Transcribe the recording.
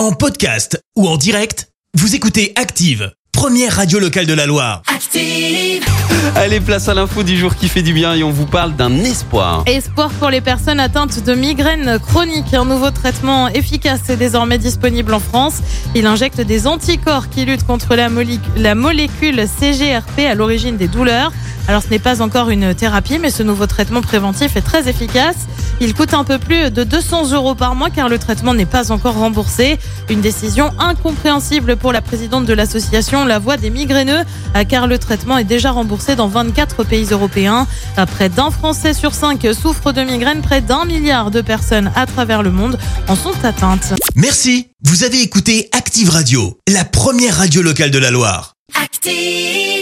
En podcast ou en direct, vous écoutez Active, première radio locale de la Loire. Active. Allez, place à l'info du jour qui fait du bien et on vous parle d'un espoir. Espoir pour les personnes atteintes de migraine chronique. Un nouveau traitement efficace est désormais disponible en France. Il injecte des anticorps qui luttent contre la, molécule, la molécule CGRP à l'origine des douleurs. Alors ce n'est pas encore une thérapie, mais ce nouveau traitement préventif est très efficace. Il coûte un peu plus de 200 euros par mois car le traitement n'est pas encore remboursé. Une décision incompréhensible pour la présidente de l'association La Voix des migraineux car le traitement est déjà remboursé dans 24 pays européens. Près d'un Français sur cinq souffre de migraine. Près d'un milliard de personnes à travers le monde en sont atteintes. Merci. Vous avez écouté Active Radio, la première radio locale de la Loire. Active.